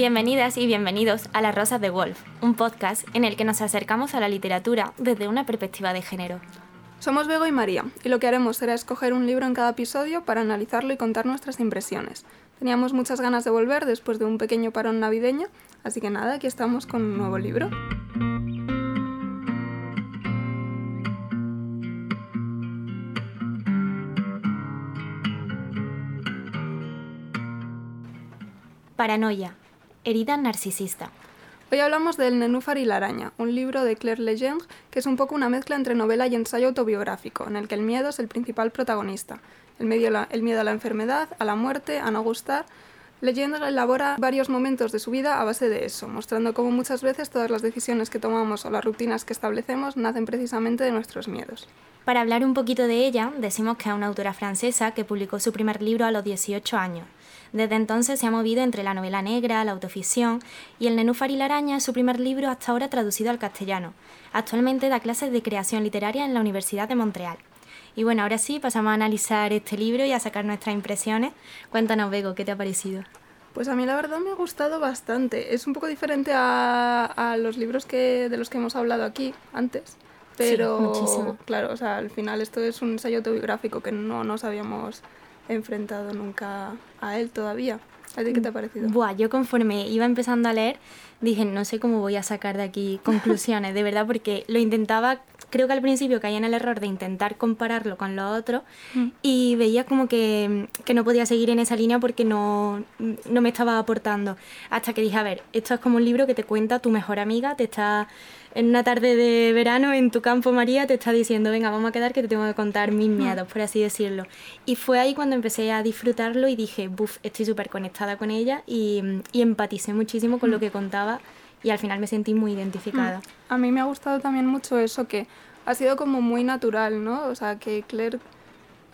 Bienvenidas y bienvenidos a Las Rosas de Wolf, un podcast en el que nos acercamos a la literatura desde una perspectiva de género. Somos Bego y María, y lo que haremos será escoger un libro en cada episodio para analizarlo y contar nuestras impresiones. Teníamos muchas ganas de volver después de un pequeño parón navideño, así que nada, aquí estamos con un nuevo libro. Paranoia, herida narcisista. Hoy hablamos del Nenúfar y la araña, un libro de Claire Legendre que es un poco una mezcla entre novela y ensayo autobiográfico, en el que el miedo es el principal protagonista. El, medio, el miedo a la enfermedad, a la muerte, a no gustar. Legendre elabora varios momentos de su vida a base de eso, mostrando cómo muchas veces todas las decisiones que tomamos o las rutinas que establecemos nacen precisamente de nuestros miedos. Para hablar un poquito de ella, decimos que es una autora francesa que publicó su primer libro a los 18 años. Desde entonces se ha movido entre la novela negra, la autoficción y El Nenúfar y la araña es su primer libro hasta ahora traducido al castellano. Actualmente da clases de creación literaria en la Universidad de Montreal. Y bueno, ahora sí, pasamos a analizar este libro y a sacar nuestras impresiones. Cuéntanos, Bego, ¿qué te ha parecido? Pues a mí la verdad me ha gustado bastante. Es un poco diferente a, los libros que, de los que hemos hablado aquí antes. Pero claro, o sea, al final esto es un ensayo autobiográfico que no nos habíamos enfrentado nunca a él todavía. ¿A ti qué te ha parecido? Buah, yo conforme iba empezando a leer, dije, no sé cómo voy a sacar de aquí conclusiones, de verdad, porque lo intentaba, creo que al principio caía en el error de intentar compararlo con lo otro mm. y veía como que, que, no podía seguir en esa línea porque no, no me estaba aportando. Hasta que dije, a ver, esto es como un libro que te cuenta tu mejor amiga, te está en una tarde de verano en tu campo, María, te está diciendo, venga, vamos a quedar que te tengo que contar mis miedos, por así decirlo. Y fue ahí cuando empecé a disfrutarlo y dije, buf, estoy súper conectada con ella y, y, empaticé muchísimo con lo mm. que contaba y al final me sentí muy identificada. Mm. A mí me ha gustado también mucho eso, que ha sido como muy natural, ¿no? O sea, que Claire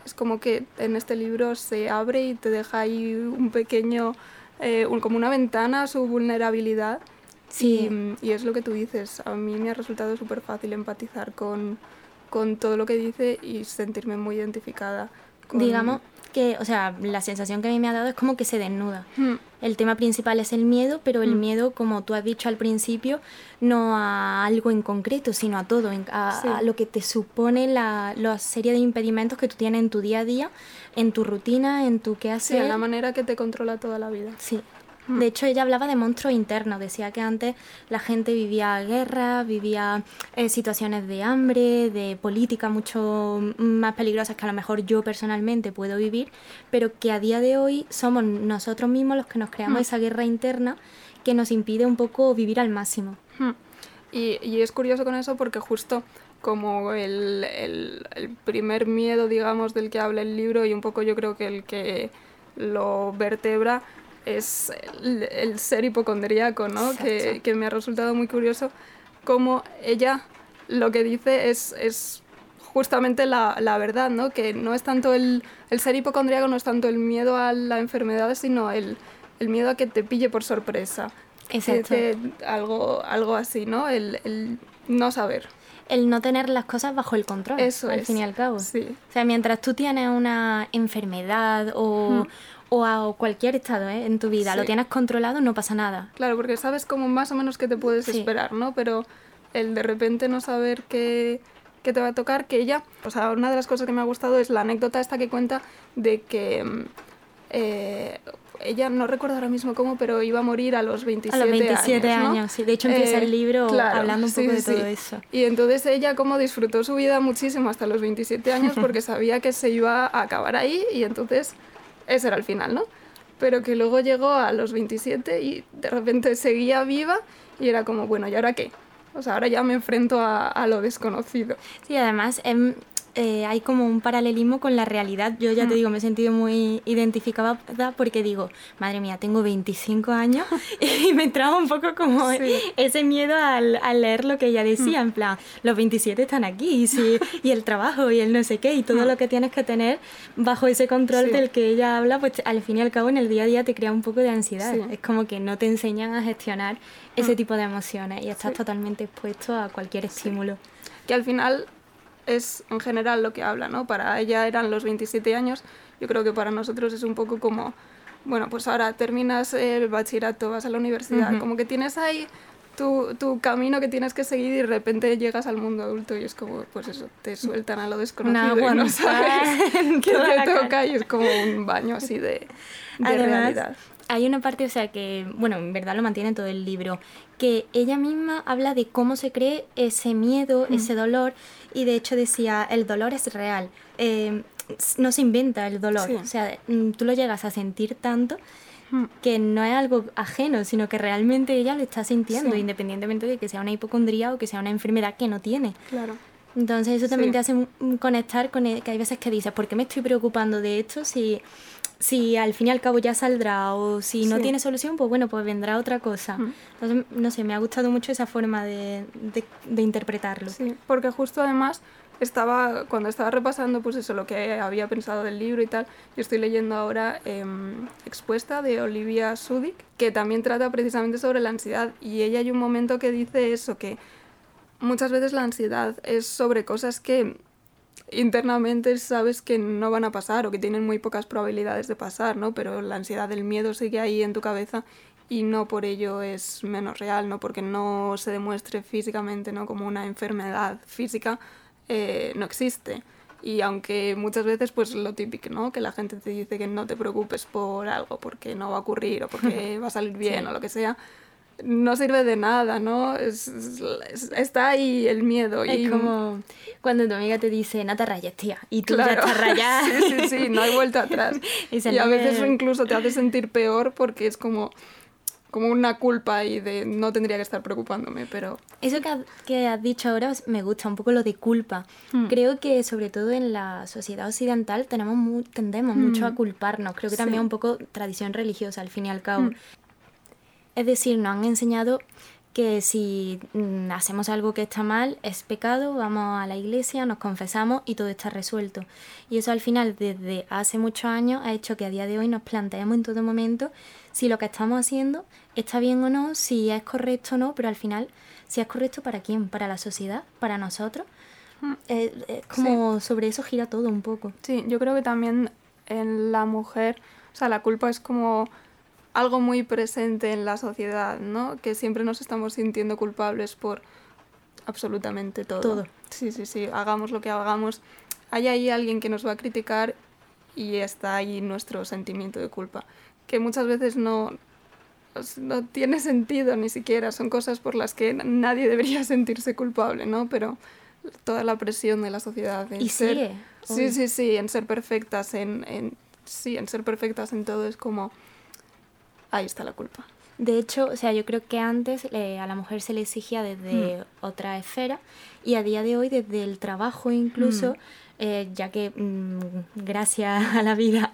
es como que en este libro se abre y te deja ahí un pequeño, eh, como una ventana a su vulnerabilidad Sí. Y, es lo que tú dices, a mí me ha resultado súper fácil empatizar con, con, todo lo que dice y sentirme muy identificada. Digamos que, o sea, la sensación que a mí me ha dado es como que se desnuda. Hmm. El tema principal es el miedo, pero el hmm. miedo, como tú has dicho al principio, no a algo en concreto, sino a todo, a, lo que te supone la, la, serie de impedimentos que tú tienes en tu día a día, en tu rutina, en tu qué hacer. Sí, la manera que te controla toda la vida. Sí. De hecho, ella hablaba de monstruos internos, decía que antes la gente vivía guerra, vivía eh, situaciones de hambre, de política mucho más peligrosas que a lo mejor yo personalmente puedo vivir, pero que a día de hoy somos nosotros mismos los que nos creamos mm. esa guerra interna que nos impide un poco vivir al máximo. Mm. Y, y, es curioso con eso porque justo como el, el, el primer miedo, digamos, del que habla el libro y un poco yo creo que el que lo vertebra es el, ser hipocondríaco, ¿no? Que, que, me ha resultado muy curioso cómo ella lo que dice es, es justamente la, la, verdad, ¿no? Que no es tanto el, el, ser hipocondríaco, no es tanto el miedo a la enfermedad, sino el, el miedo a que te pille por sorpresa. Exacto. algo, algo así, ¿no? El, el, no saber. El no tener las cosas bajo el control. Eso al fin y al cabo. Sí. O sea, mientras tú tienes una enfermedad o, o a cualquier estado ¿eh? en tu vida, lo tienes controlado, no pasa nada. Claro, porque sabes como más o menos qué te puedes esperar, ¿no? Pero el de repente no saber qué, qué, te va a tocar, que ella, o sea, una de las cosas que me ha gustado es la anécdota esta que cuenta de que mm, eh, ella, no recuerdo ahora mismo cómo, pero iba a morir a los 27 años. A los 27 años, sí. De hecho, empieza el eh, libro hablando un poco de todo eso. Y entonces ella como disfrutó su vida muchísimo hasta los 27 años porque sabía que se iba a acabar ahí y entonces ese era el final, ¿no? Pero que luego llegó a los 27 y de repente seguía viva y era como, bueno, ¿y ahora qué? O sea, ahora ya me enfrento a, lo desconocido. Sí, además, em, eh, hay como un paralelismo con la realidad. Yo ya te mm. digo, me he sentido muy identificada porque digo, madre mía, tengo 25 años y me entraba un poco como ese miedo al, al, leer lo que ella decía, mm. en plan, los 27 están aquí y, sí, y el trabajo y el no sé qué y todo mm. lo que tienes que tener bajo ese control del que ella habla, pues al fin y al cabo en el día a día te crea un poco de ansiedad. Es como que no te enseñan a gestionar ese tipo de emociones y estás totalmente expuesto a cualquier estímulo. Que al final es en general lo que habla, ¿no? Para ella eran los 27 años, yo creo que para nosotros es un poco como bueno, pues ahora terminas el bachillerato, vas a la universidad, como que tienes ahí tu, tu, camino que tienes que seguir y de repente llegas al mundo adulto y es como, pues eso, te sueltan a lo desconocido y no sabes qué te toca y es como un baño así de, de realidad. Hay una parte, o sea, que, bueno, en verdad lo mantiene todo el libro, que ella misma habla de cómo se cree ese miedo, ese dolor, y de hecho decía, el dolor es real, eh, no se inventa el dolor, o sea, mm, tú lo llegas a sentir tanto que no es algo ajeno, sino que realmente ella lo está sintiendo, independientemente de que sea una hipocondría o que sea una enfermedad que no tiene. Claro. Entonces eso también te hace conectar con el, que hay veces que dices, ¿por qué me estoy preocupando de esto si si al fin y al cabo ya saldrá o si no tiene solución, pues bueno, pues vendrá otra cosa. Entonces, no sé, me ha gustado mucho esa forma de, de, interpretarlo. Sí, porque justo además estaba, cuando estaba repasando pues eso, lo que había pensado del libro y tal, yo estoy leyendo ahora em, Expuesta de Olivia Sudik, que también trata precisamente sobre la ansiedad y ella hay un momento que dice eso, que muchas veces la ansiedad es sobre cosas que internamente sabes que no van a pasar o que tienen muy pocas probabilidades de pasar, ¿no? Pero la ansiedad del miedo sigue ahí en tu cabeza y no por ello es menos real, ¿no? Porque no se demuestre físicamente, ¿no? Como una enfermedad física, eh, no existe. Y aunque muchas veces, pues lo típico, ¿no? Que la gente te dice que no te preocupes por algo, porque no va a ocurrir o porque va a salir bien o lo que sea, no sirve de nada, ¿no? Es, está ahí el miedo. Es y... como cuando tu amiga te dice, no te rayes, tía, y tú ya estás rayada. sí, sí, sí, no hay vuelta atrás. y, a veces incluso te hace sentir peor porque es como como una culpa y de no tendría que estar preocupándome, pero... Eso que, que has dicho ahora me gusta, un poco lo de culpa. Hmm. Creo que sobre todo en la sociedad occidental tenemos tendemos mucho a hmm. culparnos. Creo que también un poco tradición religiosa, al fin y al cabo. Hmm. Es decir, nos han enseñado que si mm, hacemos algo que está mal, es pecado, vamos a la iglesia, nos confesamos y todo está resuelto. Y eso al final, desde hace muchos años, ha hecho que a día de hoy nos planteemos en todo momento si lo que estamos haciendo está bien o no, si es correcto o no, pero al final, si es correcto para quién, para la sociedad, para nosotros. Mm. Es, como sobre eso gira todo un poco. Sí, yo creo que también en la mujer, o sea, la culpa es como algo muy presente en la sociedad, ¿no? Que siempre nos estamos sintiendo culpables por absolutamente todo. Todo. Sí, sí, sí, hagamos lo que hagamos. Hay ahí alguien que nos va a criticar y está ahí nuestro sentimiento de culpa, que muchas veces no, no tiene sentido ni siquiera, son cosas por las que nadie debería sentirse culpable, ¿no? Pero toda la presión de la sociedad en y ser... sí, sí, sí, en ser perfectas, en, en, sí, en ser perfectas en todo es como ahí está la culpa. De hecho, o sea, yo creo que antes eh, a la mujer se le exigía desde hmm. otra esfera y a día de hoy desde el trabajo incluso, hmm. eh, ya que mm, gracias a la vida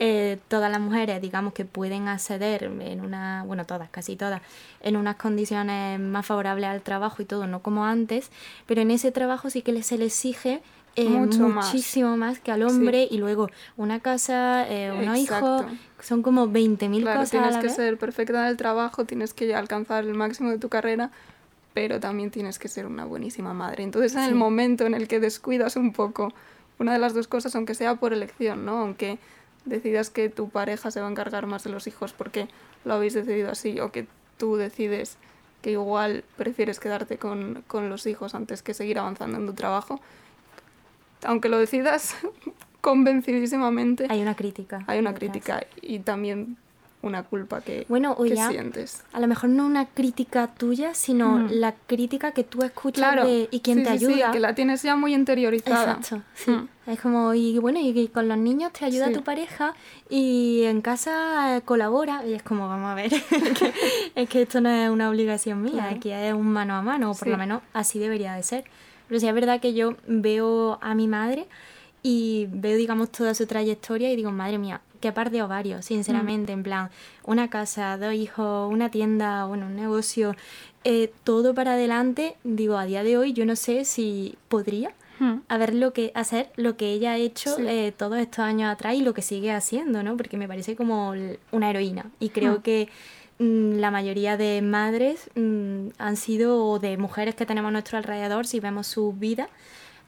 eh, todas las mujeres, digamos que pueden acceder en una, bueno, todas, casi todas, en unas condiciones más favorables al trabajo y todo, no como antes, pero en ese trabajo sí que se le exige muchísimo más. que al hombre y luego una casa, eh, unos hijos, son como 20.000 claro, cosas. Tienes que ser perfecta en el trabajo, tienes que alcanzar el máximo de tu carrera, pero también tienes que ser una buenísima madre. Entonces, en el momento en el que descuidas un poco una de las dos cosas, aunque sea por elección, ¿no? Aunque decidas que tu pareja se va a encargar más de los hijos porque lo habéis decidido así, o que tú decides que igual prefieres quedarte con, con los hijos antes que seguir avanzando en tu trabajo, aunque lo decidas convencidísimamente. Hay una crítica. Hay una crítica y también una culpa que, bueno, o ya, sientes. A lo mejor no una crítica tuya, sino mm. la crítica que tú escuchas y quien te ayuda. Sí, que la tienes ya muy interiorizada. Exacto, sí. Mm. Es como, y bueno, y con los niños te ayuda tu pareja y en casa colabora. Y es como, vamos a ver, es, que, esto no es una obligación mía, aquí es un mano a mano, o por lo menos así debería de ser. Pero sí es verdad que yo veo a mi madre y veo, digamos, toda su trayectoria y digo, madre mía, qué par de ovarios, sinceramente, en plan, una casa, dos hijos, una tienda, bueno, un negocio, eh, todo para adelante, digo, a día de hoy yo no sé si podría hmm. haber lo que, hacer lo que ella ha hecho eh, todos estos años atrás y lo que sigue haciendo, ¿no? Porque me parece como una heroína y creo hmm. que Mm, la mayoría de madres mm, han sido, o de mujeres que tenemos a nuestro alrededor, si vemos su vida,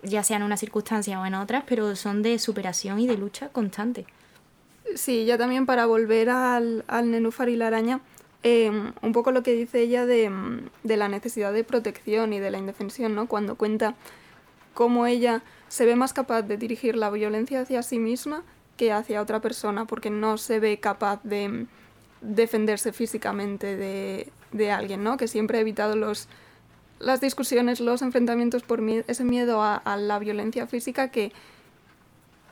ya sea en una circunstancia o en otras, pero son de superación y de lucha constante. Sí, ya también para volver al, al nenúfar y la araña, em, un poco lo que dice ella de, de, la necesidad de protección y de la indefensión, ¿no? Cuando cuenta cómo ella se ve más capaz de dirigir la violencia hacia sí misma que hacia otra persona, porque no se ve capaz de defenderse físicamente de, de alguien, ¿no? Que siempre ha evitado los, las discusiones, los enfrentamientos por ese miedo a, la violencia física que,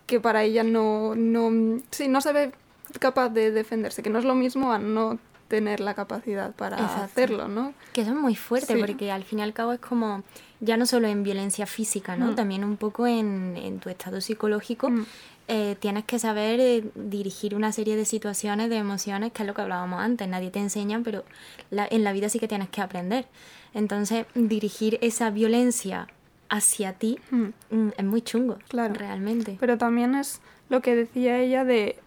que para ella no, no, no se ve capaz de defenderse, que no es lo mismo a no tener la capacidad para Exacto. hacerlo, ¿no? Que eso es muy fuerte, sí. porque al fin y al cabo es como, ya no solo en violencia física, ¿no? Mm. También un poco en, en, tu estado psicológico. Mm. Eh, tienes que saber eh, dirigir una serie de situaciones, de emociones, que es lo que hablábamos antes. Nadie te enseña, pero la, en la vida sí que tienes que aprender. Entonces, dirigir esa violencia hacia ti mm. es muy chungo, claro. realmente. Pero también es lo que decía ella de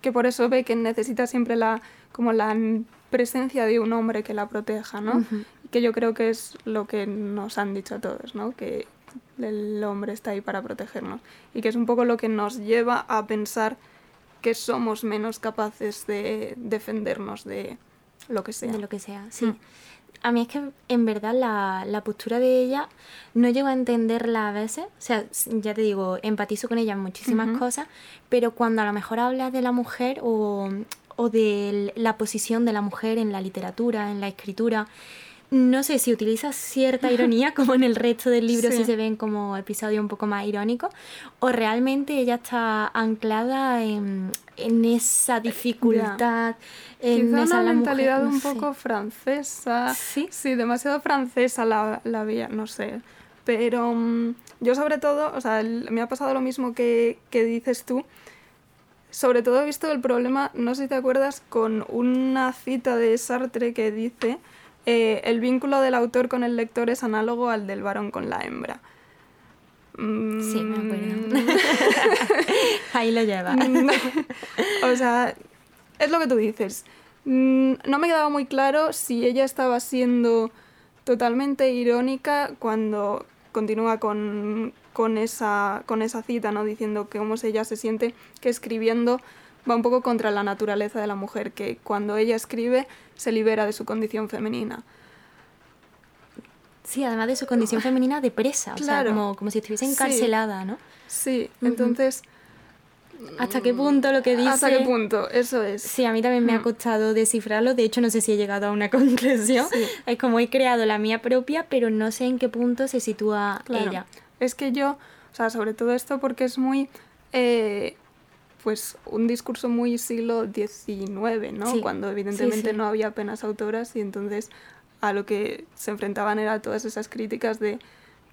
que por eso ve que necesita siempre la como la presencia de un hombre que la proteja, ¿no? Uh -huh. Que yo creo que es lo que nos han dicho a todos, ¿no? Que el hombre está ahí para protegernos y que es un poco lo que nos lleva a pensar que somos menos capaces de defendernos de lo que sea. De lo que sea, sí. Mm. A mí es que en verdad la, la, postura de ella no llego a entenderla a veces. O sea, ya te digo, empatizo con ella en muchísimas uh -huh. cosas, pero cuando a lo mejor habla de la mujer o, o de la posición de la mujer en la literatura, en la escritura, no sé si utiliza cierta ironía, como en el resto del libro, sí. si se ven como episodios un poco más irónicos, o realmente ella está anclada en, en esa dificultad. En Quizá esa una mentalidad mujer, no un sé. poco francesa. Sí. Sí, demasiado francesa la, la vía, no sé. Pero um, yo sobre todo, o sea, el, me ha pasado lo mismo que, que dices tú. Sobre todo he visto el problema, no sé si te acuerdas, con una cita de Sartre que dice eh, el vínculo del autor con el lector es análogo al del varón con la hembra. Sí, me acuerdo. Ahí lo lleva. o sea, es lo que tú dices. Mm, no me quedaba muy claro si ella estaba siendo totalmente irónica cuando continúa con, con, esa, con esa cita, ¿no? Diciendo que cómo ella se siente que escribiendo va un poco contra la naturaleza de la mujer, que cuando ella escribe se libera de su condición femenina. Sí, además de su condición femenina de presa, claro. o sea, como, como si estuviese encarcelada, sí. ¿no? Sí, entonces... ¿Hasta qué punto lo que dice? ¿Hasta qué punto? Eso es. Sí, a mí también me ha costado descifrarlo. De hecho, no sé si he llegado a una conclusión. Sí. Es como he creado la mía propia, pero no sé en qué punto se sitúa claro. ella. Es que yo, o sea, sobre todo esto porque es muy... Eh, pues un discurso muy siglo XIX, ¿no? Sí. Cuando evidentemente sí, sí. no había apenas autoras y entonces a lo que se enfrentaban era todas esas críticas de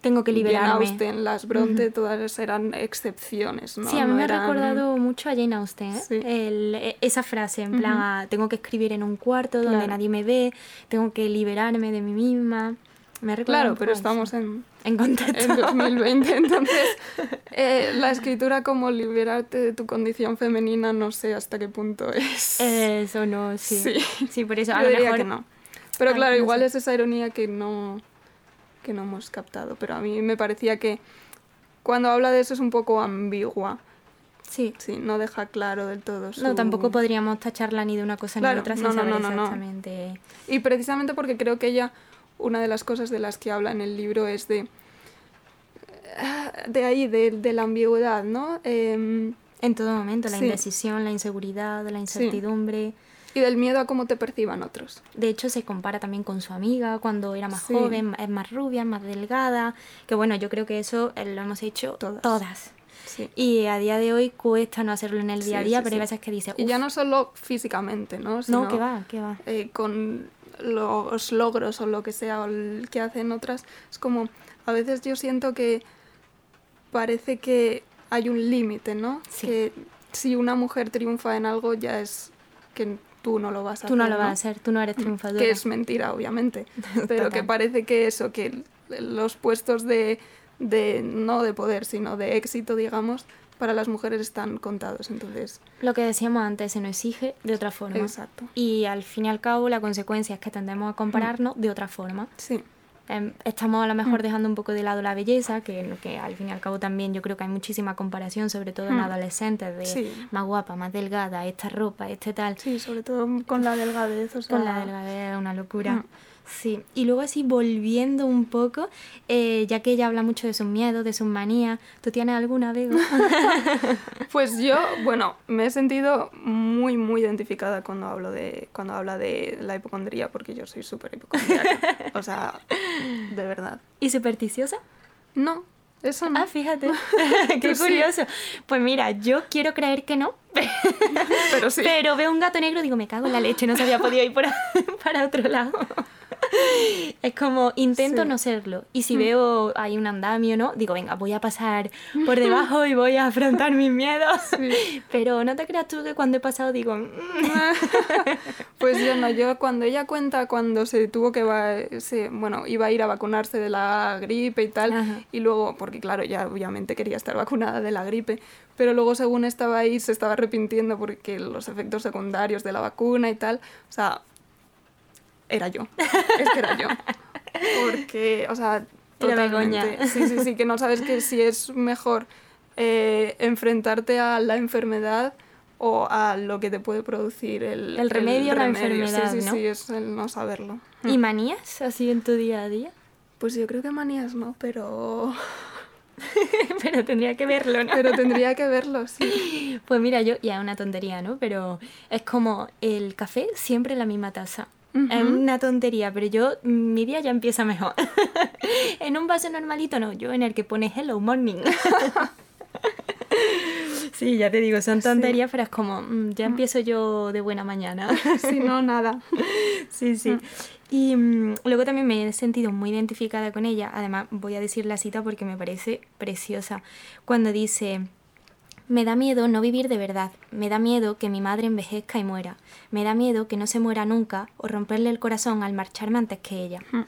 tengo que liberarme. Jane Austen, las Bronte, uh -huh. todas eran excepciones, ¿no? Sí, a mí no me eran... ha recordado mucho a Jane Austen, ¿eh? Sí. El, e, esa frase, en plan, uh -huh. tengo que escribir en un cuarto donde claro. nadie me ve, tengo que liberarme de mí misma. Me claro, pero estamos en, en contexto. En 2020, entonces eh, la escritura como liberarte de tu condición femenina no sé hasta qué punto es. Eso no, sí. Sí, sí por eso Yo a lo diría mejor que no. Pero claro, no igual sé. es esa ironía que no que no hemos captado, pero a mí me parecía que cuando habla de eso es un poco ambigua. Sí. Sí, no deja claro del todo su... No, tampoco podríamos tacharla ni de una cosa claro, ni de otra sin no, no, saber no, no, exactamente. Y precisamente porque creo que ella, una de las cosas de las que habla en el libro es de... De ahí, de, de la ambigüedad, ¿no? Eh, en todo momento, la sí. indecisión, la inseguridad, la incertidumbre. Sí. Y del miedo a cómo te perciban otros. De hecho, se compara también con su amiga cuando era más sí. joven, es más rubia, más delgada. Que bueno, yo creo que eso eh, lo hemos hecho todas. todas. Sí. Y a día de hoy cuesta no hacerlo en el día a día, pero hay veces que dices. Y ya no solo físicamente, ¿no? Sino, no, que va, que va. Eh, con los logros o lo que sea, o el que hacen otras. Es como, a veces yo siento que parece que hay un límite, ¿no? Sí. Que si una mujer triunfa en algo ya es que tú no lo vas a tú hacer. Tú no lo vas ¿no? a hacer, tú no eres triunfadora. Que es mentira, obviamente. pero que parece que eso, que los puestos de, de, no de poder, sino de éxito, digamos, para las mujeres están contados, entonces... Lo que decíamos antes, se nos exige de otra forma. Exacto. Y al fin y al cabo la consecuencia es que tendemos a compararnos mm. de otra forma. Sí. em, estamos a lo mejor dejando un poco de lado la belleza, que, que al fin y al cabo también yo creo que hay muchísima comparación, sobre todo en adolescentes, de más guapa, más delgada, esta ropa, este tal. Sí, sobre todo con la delgadez. O sea... Con la delgadez, una locura. Sí, y luego así volviendo un poco, eh, ya que ella habla mucho de sus miedos, de sus manías, ¿tú tienes alguna, Bego? pues yo, bueno, me he sentido muy, muy identificada cuando, hablo de, cuando habla de la hipocondría, porque yo soy súper hipocondríaca. o sea, de verdad. ¿Y supersticiosa? No, eso no. Ah, fíjate. Qué curioso. Pues mira, yo quiero creer que no. pero sí. Pero veo un gato negro y digo, me cago en la leche, no se había podido ir por para otro lado. es como intento no serlo. Y si mm. veo hay un andamio, ¿no? Digo, venga, voy a pasar por debajo y voy a afrontar mis miedos. Pero no te creas tú que cuando he pasado digo... Mm". pues yo no, yo cuando ella cuenta cuando se tuvo que... Va, se, bueno, iba a ir a vacunarse de la gripe y tal. Y luego, porque claro, ya obviamente quería estar vacunada de la gripe. Pero luego según estaba ahí se estaba arrepintiendo porque los efectos secundarios de la vacuna y tal. O sea, era yo. Es que era yo. Porque, o sea, totalmente. Sí, sí, sí, que no sabes que si es mejor eh, enfrentarte a la enfermedad o a lo que te puede producir el, el remedio o la enfermedad. Sí, sí, ¿no? sí, es el no saberlo. ¿Y manías así en tu día a día? Pues yo creo que manías no, pero. pero tendría que verlo, ¿no? Pero tendría que verlo, sí. Pues mira, yo, ya es una tontería, ¿no? Pero es como el café siempre en la misma taza. Es una tontería, pero yo, mi día ya empieza mejor. en un vaso normalito no, yo en el que pone hello morning. sí, ya te digo, son tonterías, pero es como, mm, ya mm. empiezo yo de buena mañana. si no, nada. sí, sí. Mm. Y luego también me he sentido muy identificada con ella. Además, voy a decir la cita porque me parece preciosa. Cuando dice, me da miedo no vivir de verdad, me da miedo que mi madre envejezca y muera, me da miedo que no se muera nunca o romperle el corazón al marcharme antes que ella. Hmm.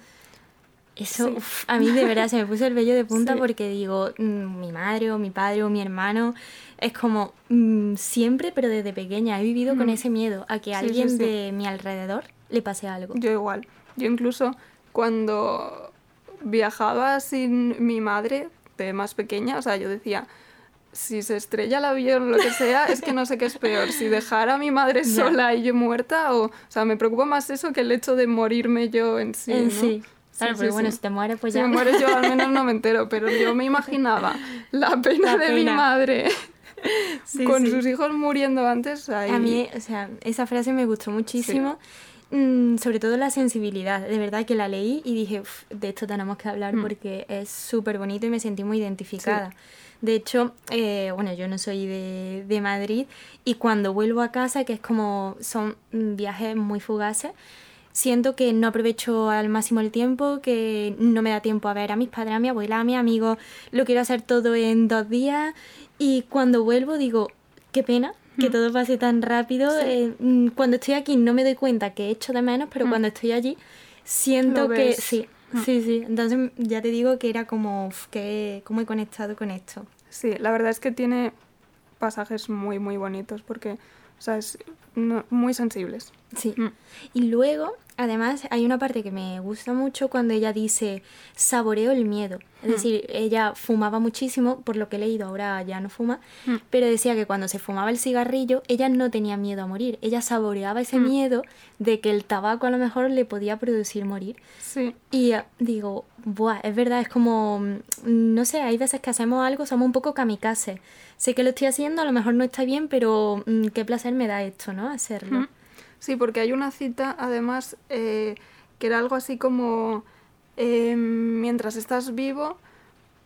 Eso a mí de verdad se me puso el vello de punta porque digo, mm, mi madre o mi padre o mi hermano es como mm, siempre, pero desde pequeña he vivido con hmm. ese miedo a que alguien de mi alrededor le pase algo. Yo igual. Yo incluso cuando viajaba sin mi madre de más pequeña, o sea, yo decía, si se estrella el avión lo que sea, es que no sé qué es peor, si dejar a mi madre sola y yo muerta o, o sea, me preocupa más eso que el hecho de morirme yo en sí. En sí. Claro, pero bueno, si te mueres, pues ya. Si me mueres yo al menos no me entero, pero yo me imaginaba la pena de mi madre con sus hijos muriendo antes. Ahí... A mí, o sea, esa frase me gustó muchísimo. Mm, sobre todo la sensibilidad, de verdad que la leí y dije, de esto tenemos que hablar mm. porque es súper bonito y me sentí muy identificada. De hecho, eh, bueno, yo no soy de, de Madrid y cuando vuelvo a casa, que es como son viajes muy fugaces, siento que no aprovecho al máximo el tiempo, que no me da tiempo a ver a mis padres, a mi abuela, a mi amigo, lo quiero hacer todo en dos días y cuando vuelvo digo, qué pena que mm. todo pase tan rápido. Eh, mm, cuando estoy aquí no me doy cuenta que he hecho de menos, pero mm. cuando estoy allí siento que sí. Sí, sí. Entonces ya te digo que era como que cómo he conectado con esto. Sí, la verdad es que tiene pasajes muy, muy bonitos porque, o sea, es muy sensibles. Sí. Mm. Y luego, además, hay una parte que me gusta mucho cuando ella dice saboreo el miedo. Es mm. decir, ella fumaba muchísimo, por lo que he leído, ahora ya no fuma, mm. pero decía que cuando se fumaba el cigarrillo, ella no tenía miedo a morir. Ella saboreaba ese miedo de que el tabaco a lo mejor le podía producir morir. Sí. Y eh, digo, Buah, es verdad, es como, no sé, hay veces que hacemos algo, somos un poco kamikaze. Sé que lo estoy haciendo, a lo mejor no está bien, pero qué placer me da esto, ¿no? Hacerlo. Sí, porque hay una cita, además, eh, que era algo así como, eh, mientras estás vivo,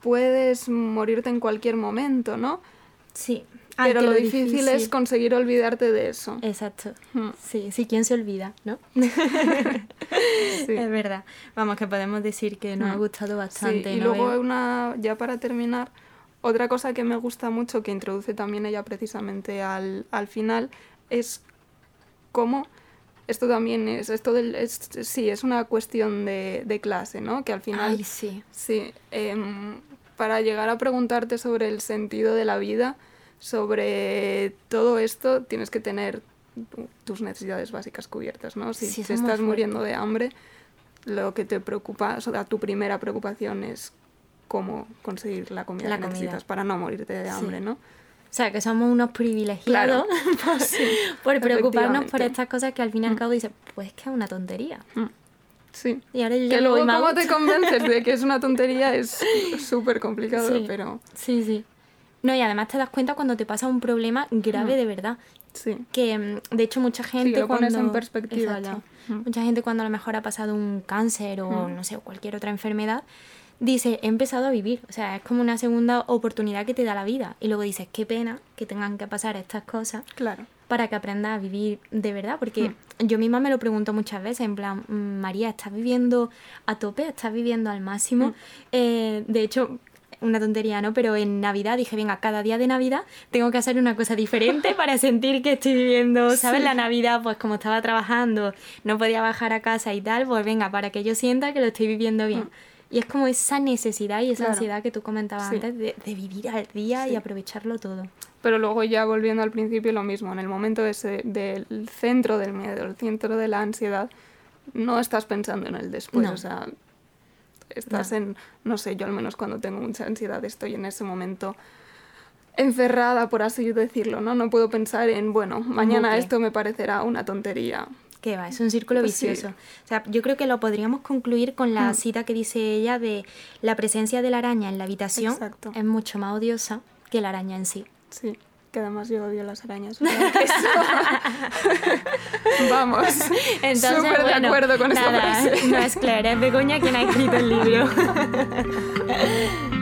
puedes morirte en cualquier momento, ¿no? Sí. Pero lo, difícil, es conseguir olvidarte de eso. Exacto. Hmm. Sí, sí, ¿quién se olvida, no? Es verdad. Vamos, que podemos decir que nos ha hmm. gustado bastante. Sí, y luego una, ya para terminar, otra cosa que me gusta mucho, que introduce también ella precisamente al, al final, es cómo esto también es, esto del, sí, es una cuestión de, de, clase, ¿no? Que al final... Ay, sí. Sí, em, para llegar a preguntarte sobre el sentido de la vida, sobre todo esto, tienes que tener tus necesidades básicas cubiertas, ¿no? Si te estás muriendo de hambre, lo que te preocupa, o sea, tu primera preocupación es cómo conseguir la comida La que comida. necesitas para no morirte de hambre, ¿no? O sea, que somos unos privilegiados por, por preocuparnos por estas cosas que al fin y al cabo dices, pues que es una tontería. Mm. Sí. Y ahora yo Que luego cómo te convences de que es una tontería es súper complicado, Sí. pero Sí, sí. No, y además te das cuenta cuando te pasa un problema grave de verdad. sí. Que mm, de hecho mucha gente que lo pones cuando... en perspectiva Exacto. Mm. Mucha gente cuando a lo mejor ha pasado un cáncer o no sé, cualquier otra enfermedad, dice, he empezado a vivir. O sea, es como una segunda oportunidad que te da la vida. Y luego dices, qué pena que tengan que pasar estas cosas Claro. para que aprendas a vivir de verdad. Porque Mm. yo misma me lo pregunto muchas veces, en plan, "Mm, María, ¿estás viviendo a tope? ¿Estás viviendo al máximo? Mm. Eh, de hecho, una tontería, ¿no? Pero en Navidad dije, venga, cada día de Navidad tengo que hacer una cosa diferente para sentir que estoy viviendo, ¿sabes? Sí. La Navidad, pues como estaba trabajando, no podía bajar a casa y tal, pues venga, para que yo sienta que lo estoy viviendo bien. Y es como esa necesidad y esa. Claro. ansiedad que tú comentabas Sí. antes de, de vivir al día y aprovecharlo todo. Pero luego ya volviendo al principio lo mismo, en el momento ese del centro del miedo, el centro de la ansiedad, no estás pensando en el después, No. o sea, estás No. en, no sé, yo al menos cuando tengo mucha ansiedad estoy en ese momento encerrada, por así decirlo, ¿no? No puedo pensar en, bueno, mañana esto me parecerá una tontería. Que va, es un círculo sí. vicioso. O sea, yo creo que lo podríamos concluir con la Mm. cita que dice ella de la presencia de la araña en la habitación Exacto. es mucho más odiosa que la araña en sí. Sí, que además yo odio las arañas. Vamos, Entonces, súper de acuerdo con esta nada, frase. No es Claire, es Begoña quien ha escrito el libro.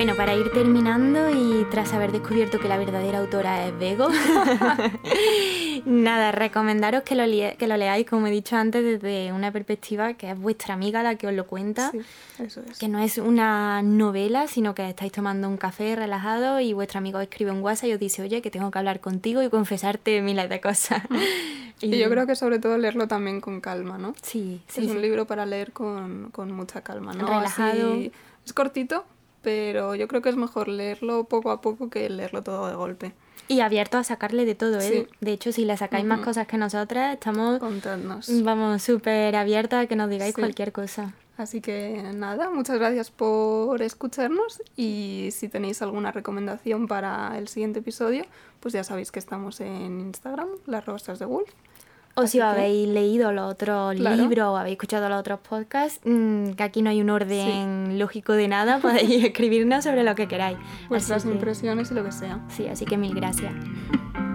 Bueno, para ir terminando y tras haber descubierto que la verdadera autora es Bego, nada, recomendaros que lo, que lo leáis, como he dicho antes, desde una perspectiva que es vuestra amiga la que os lo cuenta Sí, eso es. que no es una novela, sino que estáis tomando un café relajado y vuestro amigo escribe un WhatsApp y os dice, oye, que tengo que hablar contigo y confesarte miles de cosas. Y yo creo que sobre todo leerlo también con calma, ¿no? Sí, sí, es sí. un libro para leer con, con mucha calma, ¿no? Relajado. Así- es cortito, pero yo creo que es mejor leerlo poco a poco que leerlo todo de golpe. Y abierto a sacarle de todo, ¿eh? Sí. De hecho, si le sacáis más Ujú. cosas que nosotras, estamos, Contadnos. vamos, súper abiertas a que nos digáis Sí. cualquier cosa. Así que nada, muchas gracias por escucharnos y si tenéis alguna recomendación para el siguiente episodio, pues ya sabéis que estamos en Instagram, las rosas de Wolf. O Así si que- habéis leído los otros Claro. libros o habéis escuchado los otros podcasts, mm, que aquí no hay un orden lógico de nada, podéis escribirnos sobre lo que queráis. Vuestras Así que- impresiones y lo que sea. Sí, así que mil gracias.